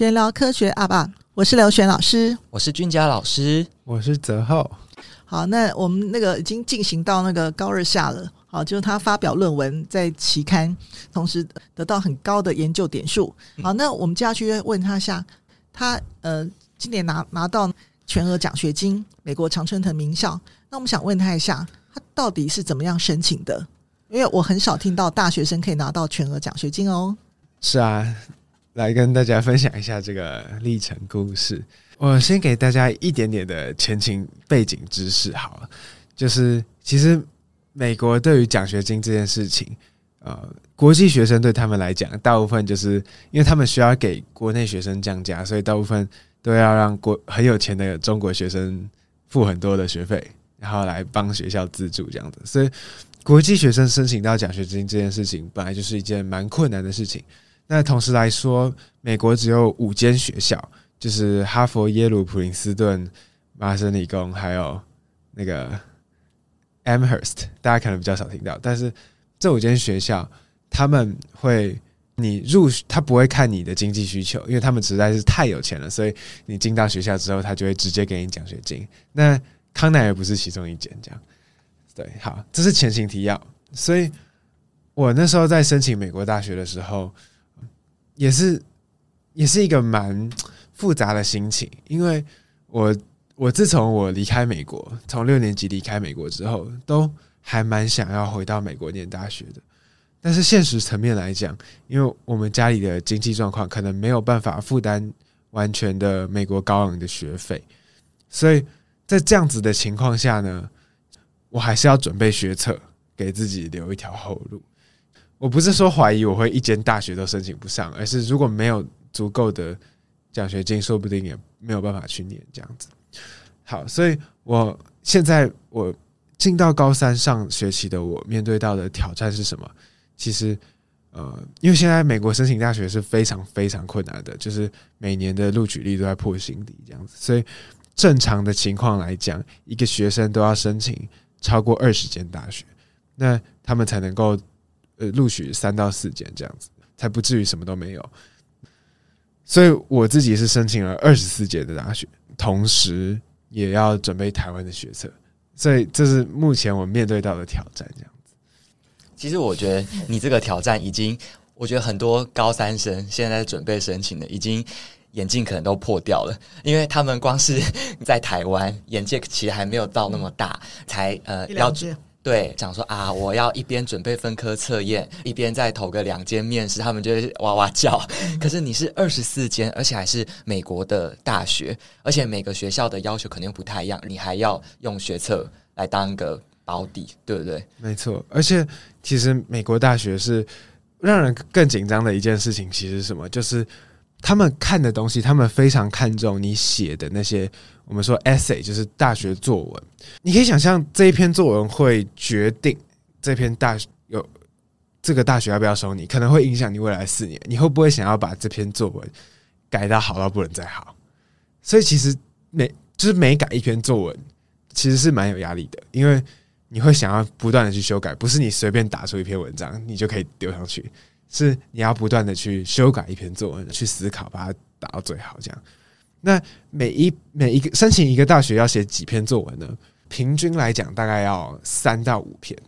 玄聊科学阿爸，我是刘璇老师，我是俊佳老师，我是泽浩。好，那我们那个已经进行到那个高二下了，好，就是他发表论文在期刊，同时得到很高的研究点数。好，那我们接下去问他一下，他呃今年拿拿到全额奖学金，美国常春藤名校。那我们想问他一下，他到底是怎么样申请的？因为我很少听到大学生可以拿到全额奖学金哦。是啊。来跟大家分享一下这个历程故事。我先给大家一点点的前情背景知识好了，就是其实美国对于奖学金这件事情，呃，国际学生对他们来讲，大部分就是因为他们需要给国内学生降价，所以大部分都要让国很有钱的中国学生付很多的学费，然后来帮学校资助这样子。所以国际学生申请到奖学金这件事情，本来就是一件蛮困难的事情。那同时来说，美国只有五间学校，就是哈佛、耶鲁、普林斯顿、麻省理工，还有那个 Amherst，大家可能比较少听到。但是这五间学校，他们会你入，他不会看你的经济需求，因为他们实在是太有钱了，所以你进到学校之后，他就会直接给你奖学金。那康奈尔不是其中一间，这样。对，好，这是前情提要。所以我那时候在申请美国大学的时候。也是，也是一个蛮复杂的心情，因为我我自从我离开美国，从六年级离开美国之后，都还蛮想要回到美国念大学的。但是现实层面来讲，因为我们家里的经济状况可能没有办法负担完全的美国高昂的学费，所以在这样子的情况下呢，我还是要准备学测，给自己留一条后路。我不是说怀疑我会一间大学都申请不上，而是如果没有足够的奖学金，说不定也没有办法去念这样子。好，所以我现在我进到高三上学期的我面对到的挑战是什么？其实，呃，因为现在美国申请大学是非常非常困难的，就是每年的录取率都在破新低这样子。所以正常的情况来讲，一个学生都要申请超过二十间大学，那他们才能够。呃，录取三到四间这样子，才不至于什么都没有。所以我自己是申请了二十四间的大学，同时也要准备台湾的学测，所以这是目前我面对到的挑战。这样子，其实我觉得你这个挑战已经，我觉得很多高三生现在准备申请的，已经眼镜可能都破掉了，因为他们光是在台湾眼界其实还没有到那么大，才呃要。对，讲说啊，我要一边准备分科测验，一边再投个两间面试，他们就会哇哇叫。可是你是二十四间，而且还是美国的大学，而且每个学校的要求肯定不太一样，你还要用学测来当个保底，对不对？没错，而且其实美国大学是让人更紧张的一件事情，其实是什么？就是他们看的东西，他们非常看重你写的那些。我们说 essay 就是大学作文，你可以想象这一篇作文会决定这篇大有这个大学要不要收你，可能会影响你未来四年，你会不会想要把这篇作文改到好到不能再好？所以其实每就是每改一篇作文，其实是蛮有压力的，因为你会想要不断的去修改，不是你随便打出一篇文章你就可以丢上去，是你要不断的去修改一篇作文，去思考把它打到最好这样。那每一每一个申请一个大学要写几篇作文呢？平均来讲大概要三到五篇。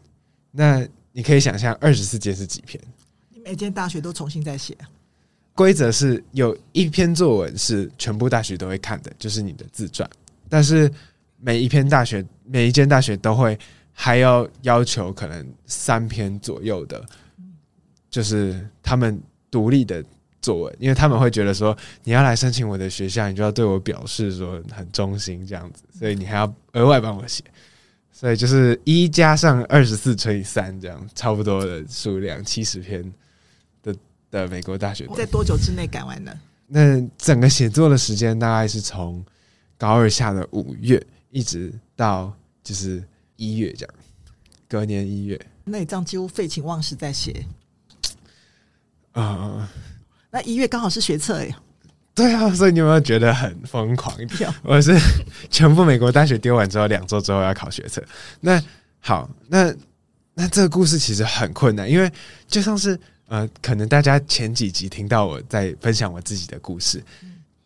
那你可以想象二十四间是几篇？你每间大学都重新再写。规则是有一篇作文是全部大学都会看的，就是你的自传。但是每一篇大学每一间大学都会还要要求可能三篇左右的，就是他们独立的。作文，因为他们会觉得说，你要来申请我的学校，你就要对我表示说很忠心这样子，所以你还要额外帮我写，所以就是一加上二十四乘以三这样，差不多的数量七十篇的的美国大学，在多久之内改完呢？那整个写作的时间大概是从高二下的五月一直到就是一月这样，隔年一月。那你这样几乎废寝忘食在写啊？呃那一月刚好是学测哎，对啊，所以你有没有觉得很疯狂？我是全部美国大学丢完之后，两周之后要考学测。那好，那那这个故事其实很困难，因为就像是呃，可能大家前几集听到我在分享我自己的故事，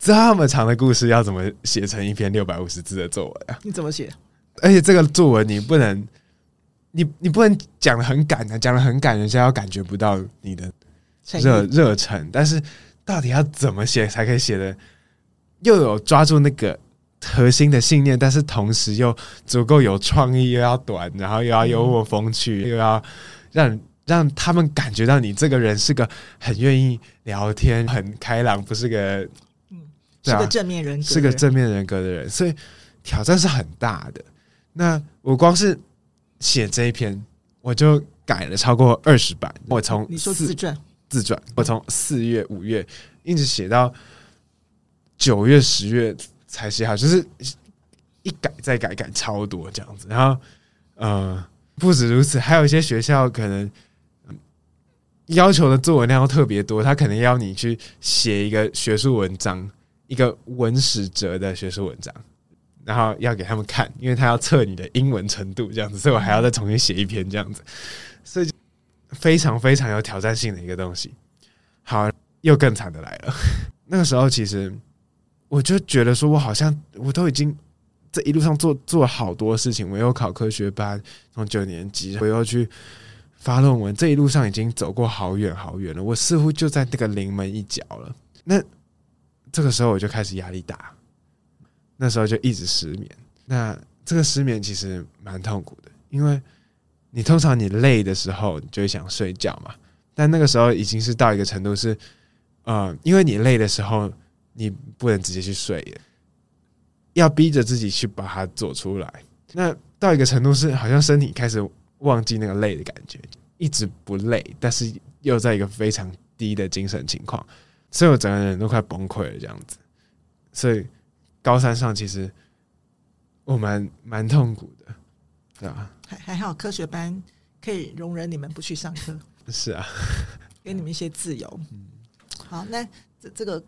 这么长的故事要怎么写成一篇六百五十字的作文啊？你怎么写？而且这个作文你不能，你你不能讲的很赶的，讲的很赶，人家要感觉不到你的热热忱。但是到底要怎么写才可以写的又有抓住那个核心的信念，但是同时又足够有创意，又要短，然后又要幽默风趣，又要让让他们感觉到你这个人是个很愿意聊天、很开朗，不是个嗯，是个正面人格，是个正面人格的人，所以挑战是很大的。那我光是写这一篇，我就改了超过二十版。我从你说自传，自传，我从四月、五月一直写到九月、十月才写好，就是一改再改，改超多这样子。然后，呃，不止如此，还有一些学校可能要求的作文量特别多，他可能要你去写一个学术文章，一个文史哲的学术文章。然后要给他们看，因为他要测你的英文程度，这样子，所以我还要再重新写一篇这样子，非常非常有挑战性的一个东西。好，又更惨的来了。那个时候，其实我就觉得说，我好像我都已经这一路上做做了好多事情，我又考科学班，从九年级我又去发论文，这一路上已经走过好远好远了，我似乎就在那个临门一脚了。那这个时候，我就开始压力大。那时候就一直失眠，那这个失眠其实蛮痛苦的，因为你通常你累的时候，你就会想睡觉嘛。但那个时候已经是到一个程度是，呃，因为你累的时候，你不能直接去睡，要逼着自己去把它做出来。那到一个程度是，好像身体开始忘记那个累的感觉，一直不累，但是又在一个非常低的精神情况，所以我整个人都快崩溃了，这样子，所以。高三上其实我蛮蛮痛苦的，对吧？还还好，科学班可以容忍你们不去上课。是啊，给你们一些自由。嗯，好，那这这个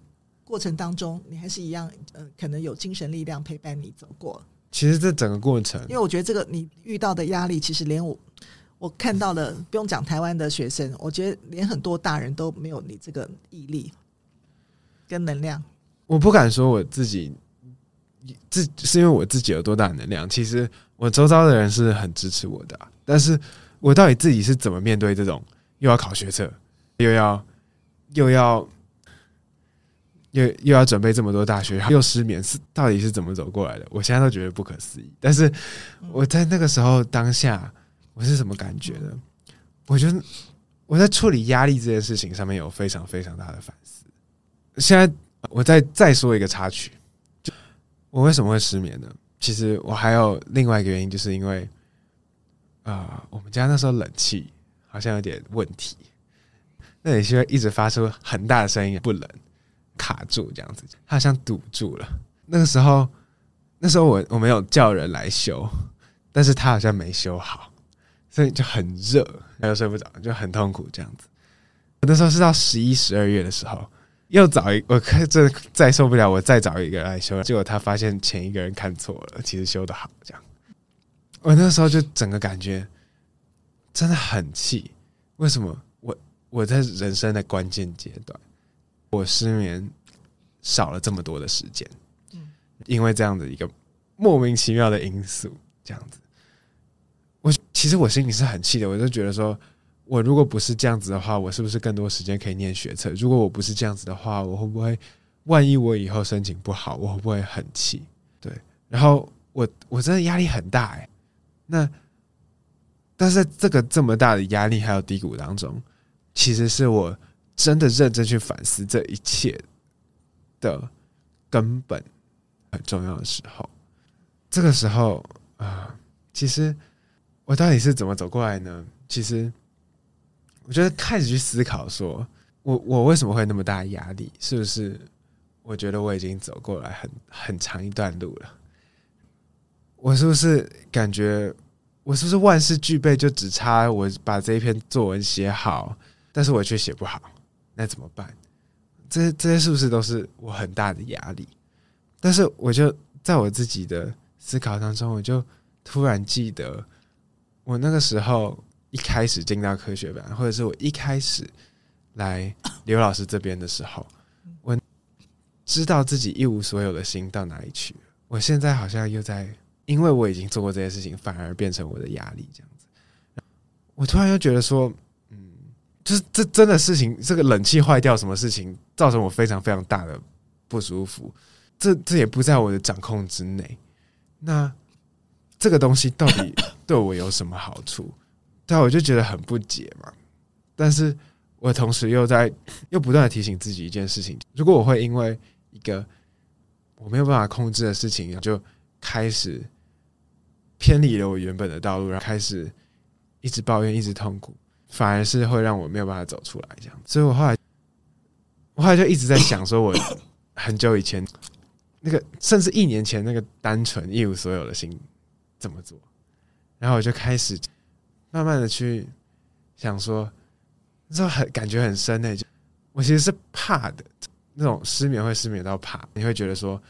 过程当中，你还是一样，呃，可能有精神力量陪伴你走过。其实这整个过程，因为我觉得这个你遇到的压力，其实连我我看到的，不用讲台湾的学生，我觉得连很多大人都没有你这个毅力跟能量。我不敢说我自己。自是因为我自己有多大能量？其实我周遭的人是很支持我的，但是我到底自己是怎么面对这种又要考学测，又要又要又又要准备这么多大学，又失眠，是到底是怎么走过来的？我现在都觉得不可思议。但是我在那个时候当下，我是什么感觉呢？我觉得我在处理压力这件事情上面有非常非常大的反思。现在我再再说一个插曲。就我为什么会失眠呢？其实我还有另外一个原因，就是因为啊、我们家那时候冷气好像有点问题，那冷气会一直发出很大的声音，不冷，卡住这样子，它好像堵住了。那个时候，那时候我我没有叫人来修，但是他好像没修好，所以就很热，然后睡不着，就很痛苦这样子。那时候是到十一、十二月的时候。又找一，我看这再受不了，我再找一个来修。结果他发现前一个人看错了，其实修得好。这样，我那时候就整个感觉真的很气。为什么我我在人生的关键阶段，我失眠少了这么多的时间？因为这样的一个莫名其妙的因素，这样子，我其实我心里是很气的。我就觉得说。我如果不是这样子的话，我是不是更多时间可以念学测？如果我不是这样子的话，我会不会万一我以后申请不好，我会不会很气？对，然后我我真的压力很大哎。那但是这个这么大的压力还有低谷当中，其实是我真的认真去反思这一切的根本很重要的时候。这个时候啊，其实我到底是怎么走过来呢？其实。我觉得开始去思考，说我我为什么会那么大压力？是不是我觉得我已经走过来很很长一段路了？我是不是感觉我是不是万事俱备，就只差我把这一篇作文写好，但是我却写不好，那怎么办？这这些是不是都是我很大的压力？但是我就在我自己的思考当中，我就突然记得我那个时候。一开始进到科学班，或者是我一开始来刘老师这边的时候，我知道自己一无所有的心到哪里去了。我现在好像又在，因为我已经做过这些事情，反而变成我的压力这样子。我突然又觉得说，嗯，就是这真的事情，这个冷气坏掉，什么事情造成我非常非常大的不舒服，这这也不在我的掌控之内。那这个东西到底对我有什么好处？对啊，我就觉得很不解嘛。但是我同时又在又不断的提醒自己一件事情：如果我会因为一个我没有办法控制的事情，就开始偏离了我原本的道路，然后开始一直抱怨、一直痛苦，反而是会让我没有办法走出来。这样，所以我后来，我后来就一直在想，说我很久以前那个，甚至一年前那个单纯一无所有的心怎么做？然后我就开始。慢慢的去想说，那时候很感觉很深的，就我其实是怕的，那种失眠会失眠到怕。你会觉得说，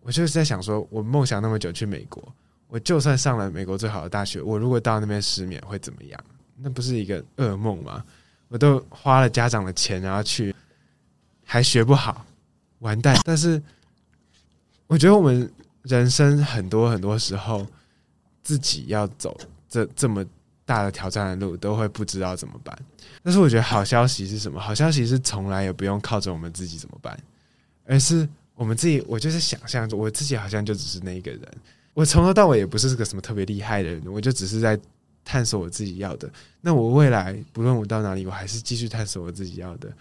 我就是在想说，我梦想那么久去美国，我就算上了美国最好的大学，我如果到那边失眠会怎么样？那不是一个噩梦吗？我都花了家长的钱，然后去还学不好，完蛋。但是我觉得我们人生很多很多时候自己要走这这么。大的挑战的路都会不知道怎么办，但是我觉得好消息是什么？好消息是从来也不用靠着我们自己怎么办，而是我们自己。我就是想象着我自己好像就只是那一个人，我从头到尾也不是个什么特别厉害的人，我就只是在探索我自己要的。那我未来不论我到哪里，我还是继续探索我自己要的，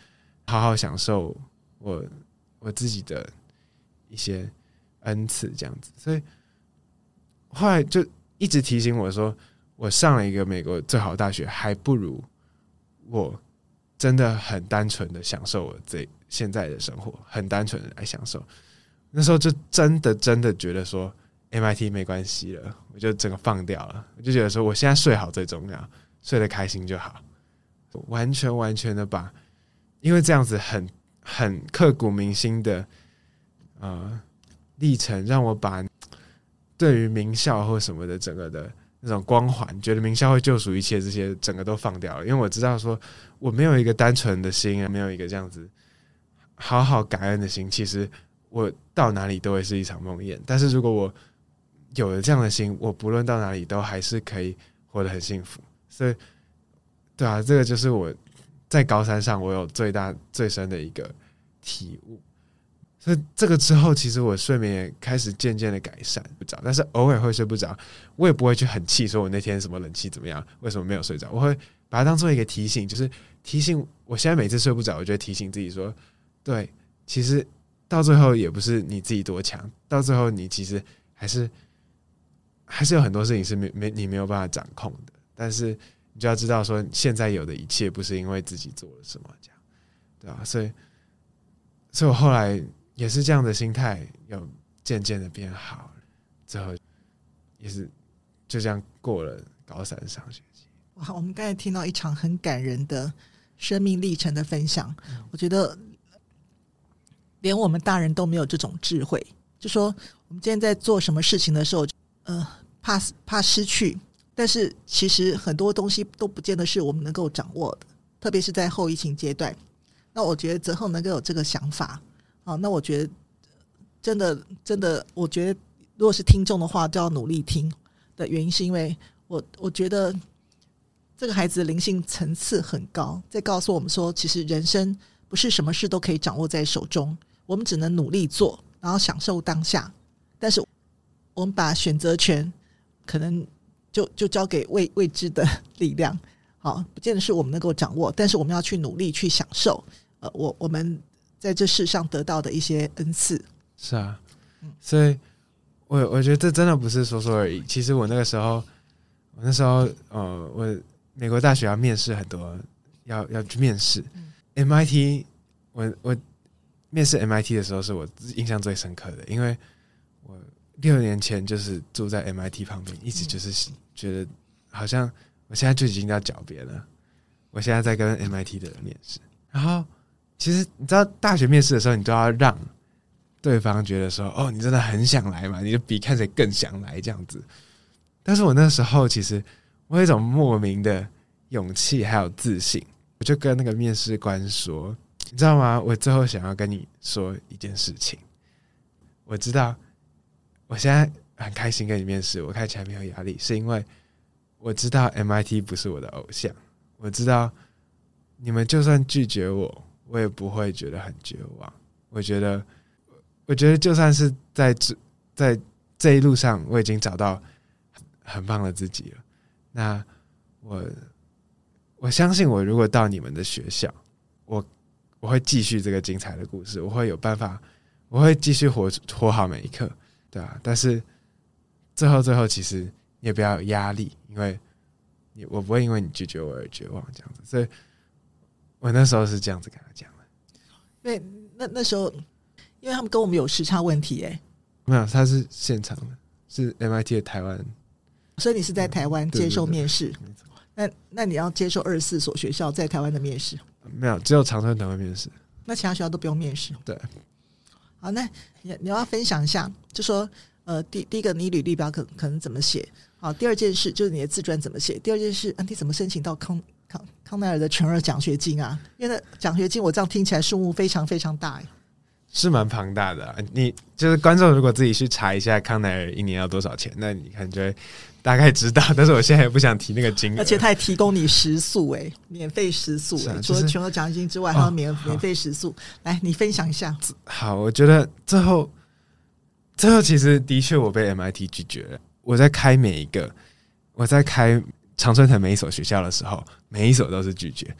好好享受我我自己的一些恩赐，这样子。所以后来就一直提醒我说。我上了一个美国最好的大学，还不如我真的很单纯的享受我这现在的生活，很单纯的来享受。那时候就真的真的觉得说，MIT 没关系了，我就整个放掉了。我就觉得说，我现在睡好最重要，睡得开心就好。完全完全的把，因为这样子很很刻骨铭心的呃历程，让我把对于名校或什么的整个的。那种光环，觉得名校会救赎一切，这些整个都放掉了。因为我知道，说我没有一个单纯的心，没有一个这样子好好感恩的心，其实我到哪里都会是一场梦魇。但是如果我有了这样的心，我不论到哪里都还是可以活得很幸福。所以，对啊，这个就是我在高三上我有最大最深的一个体悟。所以这个之后，其实我睡眠也开始渐渐的改善，不着，但是偶尔会睡不着，我也不会去很气，说我那天什么冷气怎么样，为什么没有睡着？我会把它当做一个提醒，就是提醒我现在每次睡不着，我就提醒自己说，对，其实到最后也不是你自己多强，到最后你其实还是还是有很多事情是没没你没有办法掌控的，但是你就要知道说，现在有的一切不是因为自己做了什么，这样，对吧？所以，所以我后来。也是这样的心态，有渐渐的变好，之后也是就这样过了高三上学期。哇，我们刚才听到一场很感人的生命历程的分享，我觉得连我们大人都没有这种智慧。就说我们今天在做什么事情的时候，呃，怕怕失去，但是其实很多东西都不见得是我们能够掌握的，特别是在后疫情阶段。那我觉得泽厚能够有这个想法。好，那我觉得真的真的，我觉得如果是听众的话，就要努力听的原因，是因为我我觉得这个孩子的灵性层次很高，在告诉我们说，其实人生不是什么事都可以掌握在手中，我们只能努力做，然后享受当下。但是我们把选择权可能就就交给未未知的力量，好，不见得是我们能够掌握，但是我们要去努力去享受。呃，我我们。在这世上得到的一些恩赐，是啊，所以我我觉得这真的不是说说而已。其实我那个时候，我那时候呃，我美国大学要面试很多，要要去面试。嗯、MIT，我我面试 MIT 的时候是我印象最深刻的，因为我六年前就是住在 MIT 旁边，一直就是觉得好像我现在就已经要狡辩了。我现在在跟 MIT 的人面试，然后。其实你知道，大学面试的时候，你都要让对方觉得说：“哦，你真的很想来嘛？”你就比看谁更想来这样子。但是我那时候其实我有一种莫名的勇气还有自信，我就跟那个面试官说：“你知道吗？我最后想要跟你说一件事情。我知道我现在很开心跟你面试，我看起来没有压力，是因为我知道 MIT 不是我的偶像。我知道你们就算拒绝我，我也不会觉得很绝望。我觉得，我觉得就算是在这在这一路上，我已经找到很棒的自己了。那我。”我相信，我如果到你们的学校，我我会继续这个精彩的故事，我会有办法，我会继续活活好每一刻，对啊。但是最后最后，其实你也不要有压力，因为你我不会因为你拒绝我而绝望，这样子。所以我那时候是这样子跟他讲的。因为那那时候，因为他们跟我们有时差问题，哎，没有，他是现场的，是 MIT 的台湾，所以你是在台湾接受面试。嗯那那你要接受二十四所学校在台湾的面试？没有，只有长春台湾面试。那其他学校都不用面试？对。好，那你你要分享一下，就说呃，第第一个你履历表可可能怎么写？好，第二件事就是你的自传怎么写？第二件事，啊，你怎么申请到康康康奈尔的全额奖学金啊？因为那奖学金我这样听起来数目非常非常大，欸，是蛮庞大的，啊。你就是观众，如果自己去查一下康奈尔一年要多少钱，那你看就会。大概知道，但是我现在也不想提那个金额。而且他还提供你食宿，哎，免费食宿，哎，除了全额奖学金之外，还有免免费食宿。来，你分享一下。好，我觉得最后，最后其实的确我被 MIT 拒绝了。我在开每一个，我在开常春藤每一所学校的时候，每一所都是拒绝，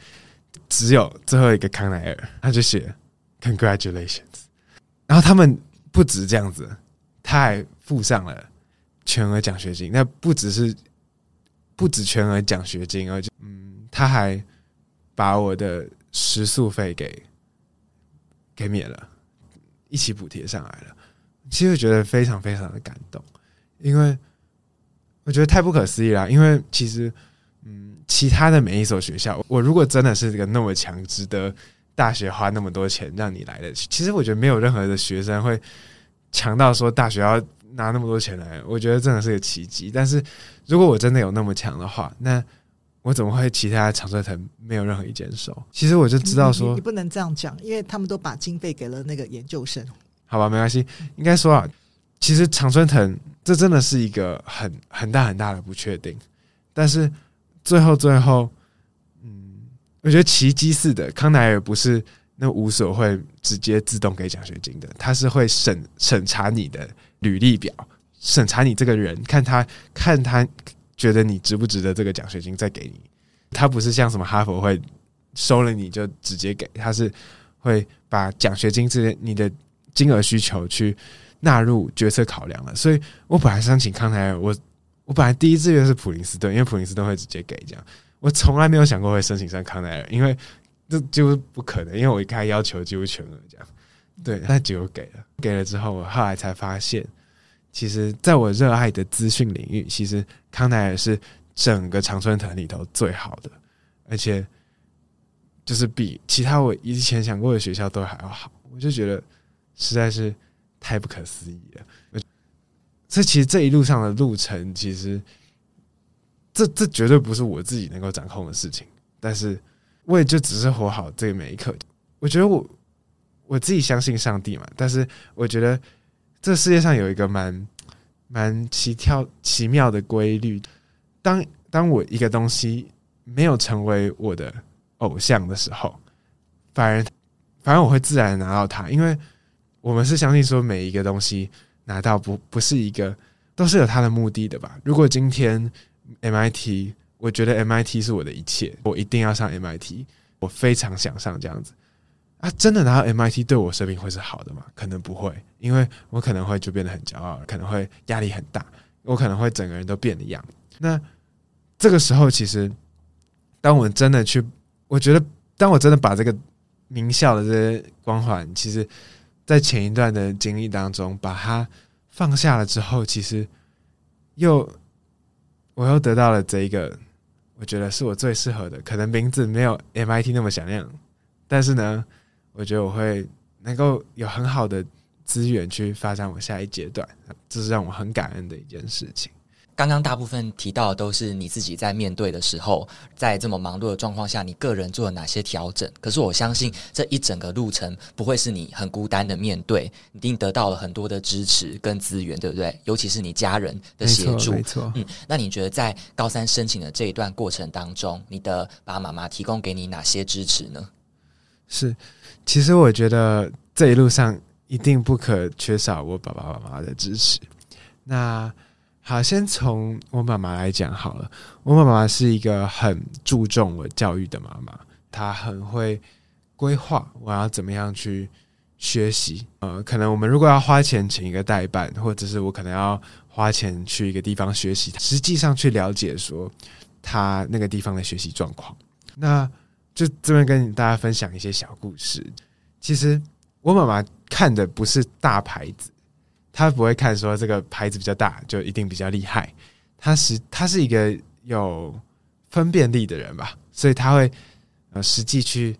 只有最后一个康奈尔，他就写 Congratulations。然后他们不止这样子，他还附上了。全额奖学金，那不只是不止全额奖学金，而且，嗯，他还把我的食宿费给给免了，一起补贴上来了。其实觉得非常非常的感动，因为我觉得太不可思议了。因为其实，嗯，其他的每一所学校，我如果真的是一个那么强，值得大学花那么多钱让你来的，其实我觉得没有任何的学生会强到说大学要。拿那么多钱来，我觉得真的是个奇迹。但是如果我真的有那么强的话，那我怎么会其他常春藤没有任何一间收？其实我就知道说，你，你不能这样讲，因为他们都把经费给了那个研究生。好吧，没关系。应该说啊，其实常春藤这真的是一个很很大很大的不确定。但是最后最后，嗯，我觉得奇迹似的，康奈尔不是那五所会直接自动给奖学金的，他是会审审查你的。履历表审查你这个人，看他看他觉得你值不值得这个奖学金，再给你。他不是像什么哈佛会收了你就直接给，他是会把奖学金这你的金额需求去纳入决策考量了。所以我本来申请康奈尔，我我本来第一志愿是普林斯顿，因为普林斯顿会直接给这样。我从来没有想过会申请上康奈尔，因为这几乎不可能，因为我一开要求几乎全额这样。对，那结果给了，给了之后，我后来才发现，其实在我热爱的资讯领域，其实康奈尔是整个常春藤里头最好的，而且就是比其他我以前想过的学校都还要好。我就觉得实在是太不可思议了。这其实这一路上的路程，其实这这绝对不是我自己能够掌控的事情，但是我也就只是活好这每一刻。我觉得我。我自己相信上帝嘛，但是我觉得这世界上有一个蛮蛮奇跳奇妙的规律。当当我一个东西没有成为我的偶像的时候，反而反而我会自然拿到它，因为我们是相信说每一个东西拿到不不是一个都是有它的目的的吧。如果今天 MIT，我觉得 MIT 是我的一切，我一定要上 MIT，我非常想上这样子。啊、真的拿到 MIT 对我生命会是好的吗？可能不会，因为我可能会就变得很骄傲，可能会压力很大，我可能会整个人都变了样。那这个时候，其实当我真的去，我觉得当我真的把这个名校的这些光环，其实，在前一段的经历当中把它放下了之后，其实又我又得到了这一个，我觉得是我最适合的，可能名字没有 MIT 那么响亮，但是呢。我觉得我会能够有很好的资源去发展我下一阶段，这是让我很感恩的一件事情。刚刚大部分提到的都是你自己在面对的时候，在这么忙碌的状况下，你个人做了哪些调整？可是我相信这一整个路程不会是你很孤单的面对，一定得到了很多的支持跟资源，对不对？尤其是你家人的协助。没错，嗯，那你觉得在高三申请的这一段过程当中，你的爸爸妈妈提供给你哪些支持呢？是，其实我觉得这一路上一定不可缺少我爸爸妈妈的支持。那好，先从我妈妈来讲好了。我妈妈是一个很注重我教育的妈妈，她很会规划我要怎么样去学习。呃，可能我们如果要花钱请一个代办，或者是我可能要花钱去一个地方学习，实际上去了解说他那个地方的学习状况。那就这边跟大家分享一些小故事。其实我妈妈看的不是大牌子。他不会看说这个牌子比较大就一定比较厉害，他是他是一个有分辨力的人吧，所以他会呃实际去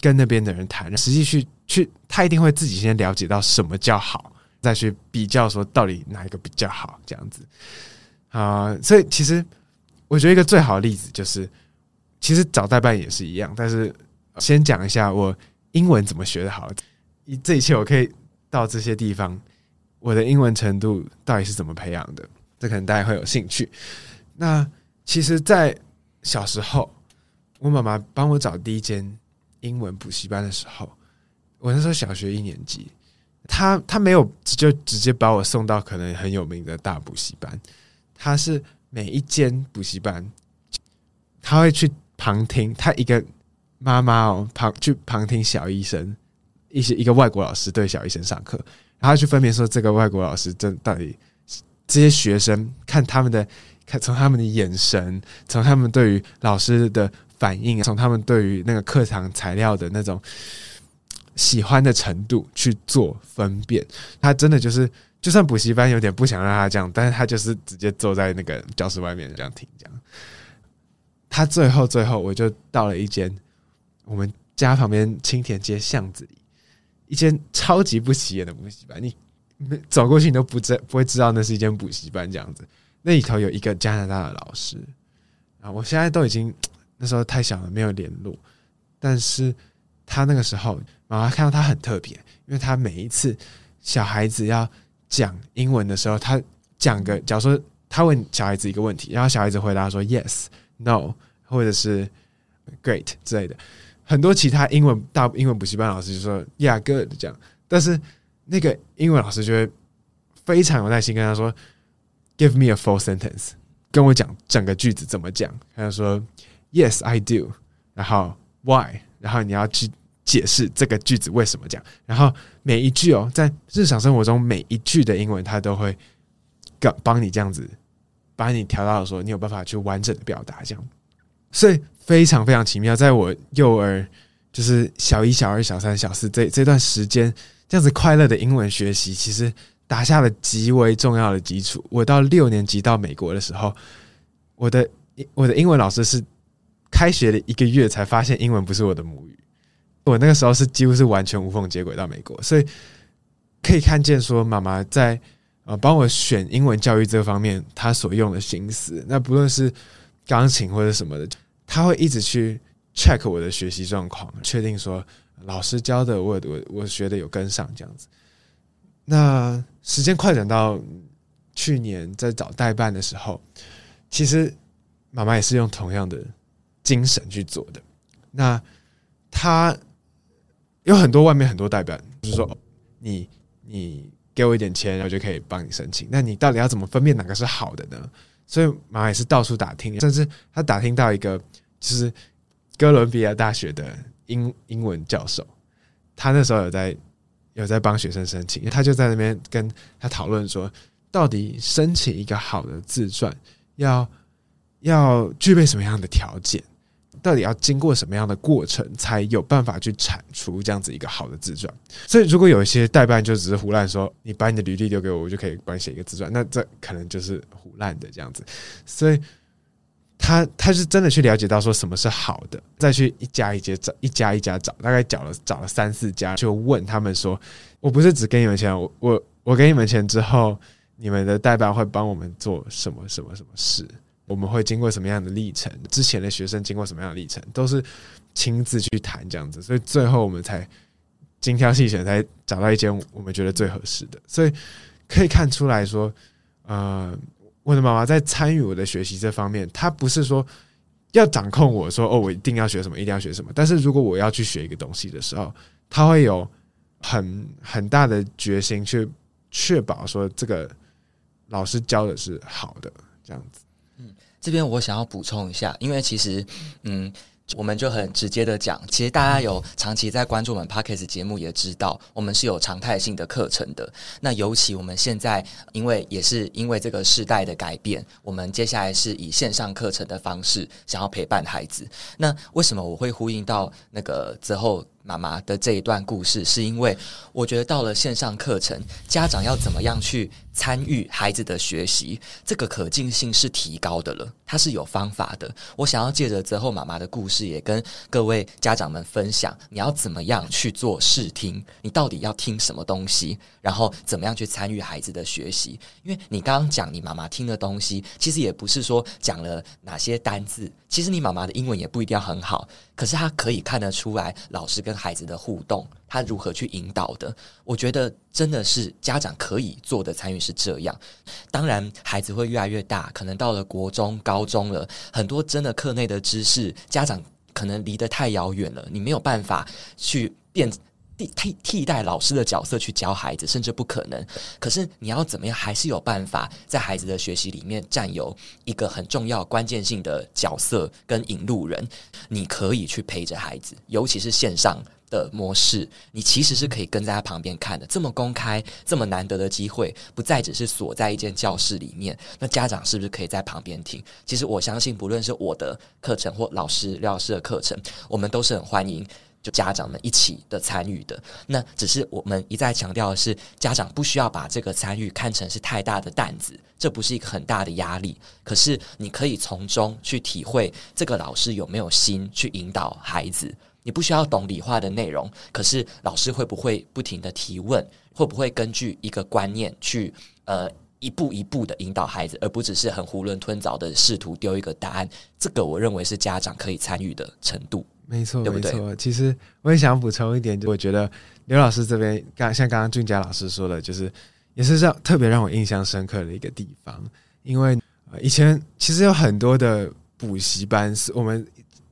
跟那边的人谈，实际去去，他一定会自己先了解到什么叫好，再去比较说到底哪一个比较好这样子啊、所以其实我觉得一个最好的例子就是，其实找代办也是一样，但是先讲一下我英文怎么学的好，以这一切我可以到这些地方。我的英文程度到底是怎么培养的？这可能大家会有兴趣。那其实，在小时候，我妈妈帮我找第一间英文补习班的时候，我那时候小学一年级，她她没有就直接把我送到可能很有名的大补习班，她是每一间补习班，她会去旁听，她一个妈妈哦旁去旁听小医生，一些一个外国老师对小医生上课。他去分辨说，这个外国老师真到底这些学生看他们的，看从他们的眼神，从他们对于老师的反应，从他们对于那个课堂材料的那种喜欢的程度去做分辨。他真的就是，就算补习班有点不想让他这样，但是他就是直接坐在那个教室外面这样听这样。他最后最后，我就到了一间我们家旁边青田街巷子里。一间超级不起眼的补习班，你走过去你都不知不会知道那是一间补习班这样子。那里头有一个加拿大的老师啊，我现在都已经那时候太小了没有联络，但是他那个时候妈妈看到他很特别，因为他每一次小孩子要讲英文的时候，他讲个假如说他问小孩子一个问题，然后小孩子回答说 yes、no 或者是 great 之类的。很多其他英文大英文补习班老师就说 “Yeah, good” 这样，但是那个英文老师就会非常有耐心跟他说 “Give me a full sentence”，跟我讲整个句子怎么讲。他就说 “Yes, I do”，然后 “Why”，然后你要去解释这个句子为什么讲。然后每一句哦，在日常生活中每一句的英文，他都会帮帮你这样子，把你调到说你有办法去完整的表达这样，所以。非常非常奇妙，在我幼儿就是小一、小二、小三、小四这这段时间，这样子快乐的英文学习，其实打下了极为重要的基础。我到六年级到美国的时候，我的我的英文老师是开学了一个月才发现英文不是我的母语。我那个时候是几乎是完全无缝接轨到美国，所以可以看见说妈妈在呃帮我选英文教育这方面，她所用的心思，那不论是钢琴或者什么的。他会一直去 check 我的学习状况，确定说老师教的我我我学的有跟上这样子。那时间快转到去年在找代办的时候，其实妈妈也是用同样的精神去做的。那他有很多外面很多代办，就是说你你给我一点钱，然后就可以帮你申请。那你到底要怎么分辨哪个是好的呢？所以马也是到处打听，甚至他打听到一个。就是哥伦比亚大学的英英文教授，他那时候有在有在帮学生申请，他就在那边跟他讨论说，到底申请一个好的自传要要具备什么样的条件，到底要经过什么样的过程，才有办法去产出这样子一个好的自传。所以，如果有一些代办就只是胡乱说，你把你的履历丢给我，我就可以帮你写一个自传，那这可能就是胡乱的这样子。所以。他他是真的去了解到说什么是好的，再去一家一家找，一家一家找，大概找了找了三四家，就问他们说：“我不是只给你们钱，我我我给你们钱之后，你们的代办会帮我们做什么什么什么事，我们会经过什么样的历程，之前的学生经过什么样的历程，都是亲自去谈这样子，所以最后我们才精挑细选，才找到一间我们觉得最合适的。所以可以看出来说，呃，我的妈妈在参与我的学习这方面，她不是说。要掌控我说哦，我一定要学什么，一定要学什么。但是如果我要去学一个东西的时候，她会有很很大的决心去确保说这个老师教的是好的，这样子。嗯，这边我想要补充一下，因为其实嗯。我们就很直接的讲，其实大家有长期在关注我们 Podcast 节目，也知道我们是有常态性的课程的。那尤其我们现在，因为也是因为这个世代的改变，我们接下来是以线上课程的方式想要陪伴孩子。那为什么我会呼应到那个之后？妈妈的这一段故事，是因为我觉得到了线上课程，家长要怎么样去参与孩子的学习，这个可进性是提高的了，它是有方法的。我想要借着泽后妈妈的故事，也跟各位家长们分享，你要怎么样去做试听，你到底要听什么东西，然后怎么样去参与孩子的学习。因为你刚刚讲你妈妈听的东西，其实也不是说讲了哪些单字，其实你妈妈的英文也不一定要很好。可是她可以看得出来，老师跟孩子的互动，他如何去引导的？我觉得真的是家长可以做的参与是这样。当然，孩子会越来越大，可能到了国中、高中了，很多真的课内的知识，家长可能离得太遥远了，你没有办法去变。替替代老师的角色去教孩子，甚至不可能。可是你要怎么样，还是有办法在孩子的学习里面占有一个很重要、关键性的角色跟引路人。你可以去陪着孩子，尤其是线上的模式，你其实是可以跟在他旁边看的。这么公开、这么难得的机会，不再只是锁在一间教室里面，那家长是不是可以在旁边听？其实我相信，不论是我的课程或老师廖老师的课程，我们都是很欢迎。就家长们一起的参与的，那只是我们一再强调的是，家长不需要把这个参与看成是太大的担子，这不是一个很大的压力。可是你可以从中去体会这个老师有没有心去引导孩子。你不需要懂理化的内容，可是老师会不会不停地提问，会不会根据一个观念去呃一步一步的引导孩子，而不只是很囫囵吞枣的试图丢一个答案。这个我认为是家长可以参与的程度。没错，没错。其实我也想补充一点，就我觉得刘老师这边刚像刚刚俊佳老师说的，就是也是让特别让我印象深刻的一个地方。因为以前其实有很多的补习班，是我们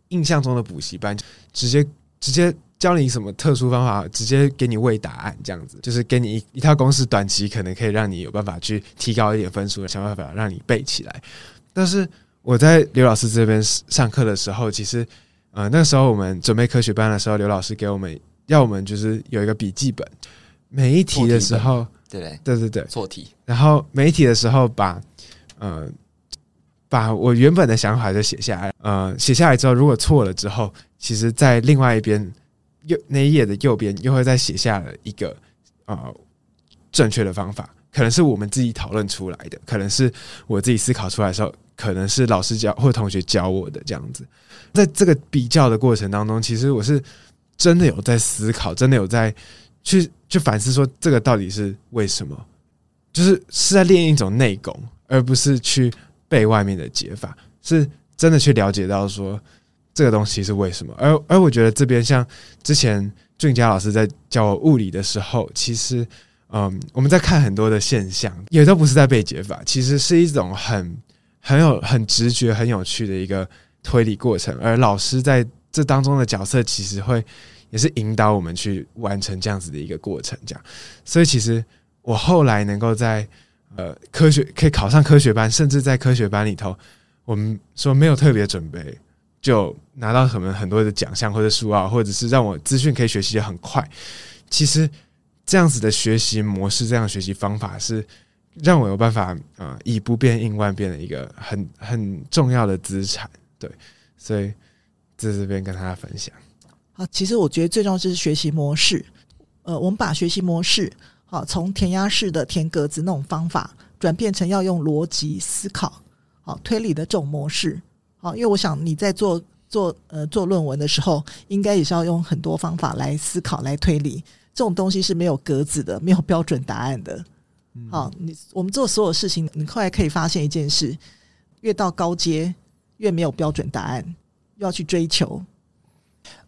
印象中的补习班，直接直接教你什么特殊方法，直接给你喂答案，这样子，就是给你一一套公式，短期可能可以让你有办法去提高一点分数，想办法让你背起来。但是我在刘老师这边上课的时候，其实。呃，那时候我们准备科学班的时候，刘老师给我们要我们就是有一个笔记本，每一题的时候，对对对对对，错题。然后每一题的时候把，把呃把我原本的想法就写下来，呃，写下来之后，如果错了之后，其实在另外一边右那一页的右边又会再写下了一个呃正确的方法，可能是我们自己讨论出来的，可能是我自己思考出来的时候。可能是老师教或同学教我的这样子，在这个比较的过程当中，其实我是真的有在思考，真的有在去去反思，说这个到底是为什么？就是是在练一种内功，而不是去背外面的解法，是真的去了解到说这个东西是为什么。而而我觉得这边像之前俊佳老师在教我物理的时候，其实嗯，我们在看很多的现象，也都不是在背解法，其实是一种很。很有很直觉、很有趣的一个推理过程，而老师在这当中的角色，其实会也是引导我们去完成这样子的一个过程。这样，所以其实我后来能够在呃科学可以考上科学班，甚至在科学班里头，我们说没有特别准备就拿到什么很多的奖项或者书啊，或者是让我资讯可以学习得很快。其实这样子的学习模式，这样学习方法是。让我有办法啊、以不变应万变的一个很 很重要的资产，对，所以在这边跟大家分享。好，其实我觉得最重要就是学习模式。呃，我们把学习模式，好，从填鸭式的填格子那种方法，转变成要用逻辑思考，好，推理的这种模式。好，因为我想你在做做呃做论文的时候，应该也是要用很多方法来思考、来推理。这种东西是没有格子的，没有标准答案的。好，你我们做所有事情，你后来可以发现一件事：越到高阶，越没有标准答案，又要去追求。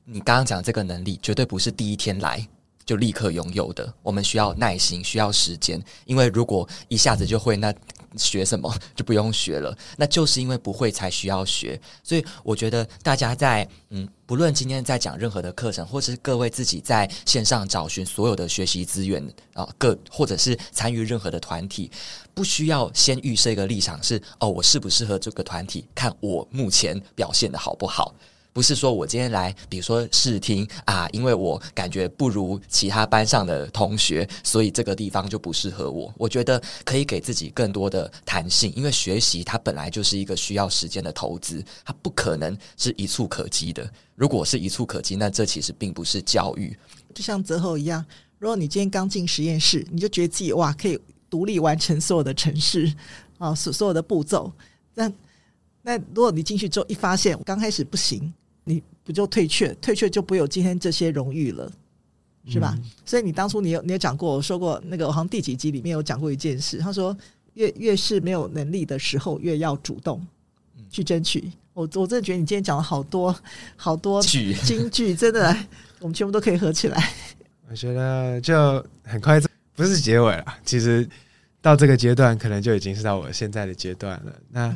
你刚刚讲这个能力，绝对不是第一天来就立刻拥有的。我们需要耐心，需要时间。因为如果一下子就会，那学什么就不用学了。那就是因为不会才需要学。所以我觉得大家在嗯，不论今天在讲任何的课程，或是各位自己在线上找寻所有的学习资源啊，各或者是参与任何的团体，不需要先预设一个立场是哦，我适不适合这个团体？看我目前表现的好不好。不是说我今天来，比如说试听啊，因为我感觉不如其他班上的同学，所以这个地方就不适合我。我觉得可以给自己更多的弹性，因为学习它本来就是一个需要时间的投资，它不可能是一触可及的。如果是一触可及，那这其实并不是教育。就像泽厚一样，如果你今天刚进实验室，你就觉得自己哇可以独立完成所有的程式啊，所所有的步骤，那那如果你进去之后一发现刚开始不行。你不就退却？退却就不会有今天这些荣誉了，是吧？嗯、所以你当初你有你有讲过，我说过那个好像第几集里面有讲过一件事，他说越越是没有能力的时候，越要主动去争取。我我真的觉得你今天讲了好多好多金句，真的，我们全部都可以合起来。我觉得就很快，不是结尾了。其实到这个阶段，可能就已经是到我现在的阶段了。那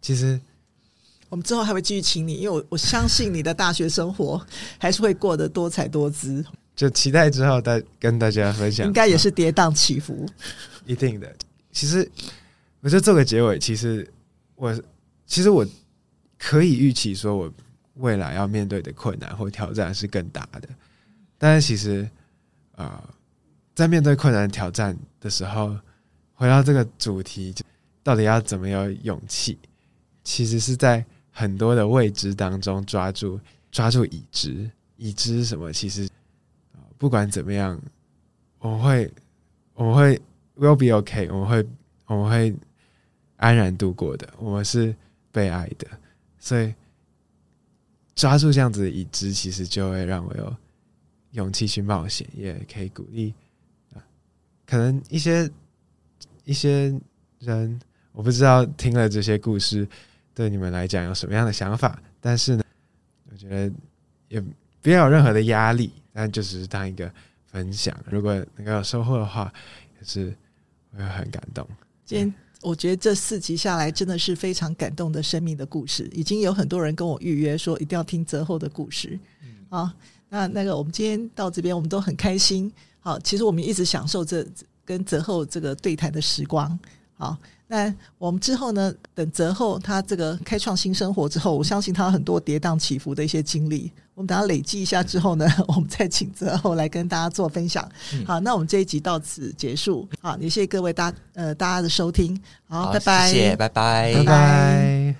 其实。我们之后还会继续请你，因为我我相信你的大学生活 还是会过得多彩多姿。就期待之后再跟大家分享，应该也是跌宕起伏，一定的。其实我觉得做个结尾，其实我其实我可以预期说，我未来要面对的困难或挑战是更大的。但是其实啊、呃，在面对困难挑战的时候，回到这个主题，到底要怎么有勇气？其实是在。很多的未知当中抓住抓住已知，已知什么？其实不管怎么样，我们会我们会 will be okay，我们会我们会安然度过的。我们是被爱的，所以抓住这样子的已知，其实就会让我有勇气去冒险，也可以鼓励可能一些一些人，我不知道听了这些故事。对你们来讲有什么样的想法？但是呢，我觉得也不要有任何的压力，但就只是当一个分享。如果能够有收获的话，也是我会很感动。今天我觉得这四集下来真的是非常感动的生命的故事，已经有很多人跟我预约说一定要听泽后的故事。嗯，好，那那个我们今天到这边，我们都很开心。好，其实我们一直享受这跟泽后这个对谈的时光。好。那我们之后呢？等泽后他这个开创新生活之后，我相信他有很多跌宕起伏的一些经历。我们等他累积一下之后呢，我们再请泽后来跟大家做分享。嗯、好，那我们这一集到此结束。好，也谢谢各位大呃大家的收听。好，好拜拜，谢谢，拜拜，拜拜。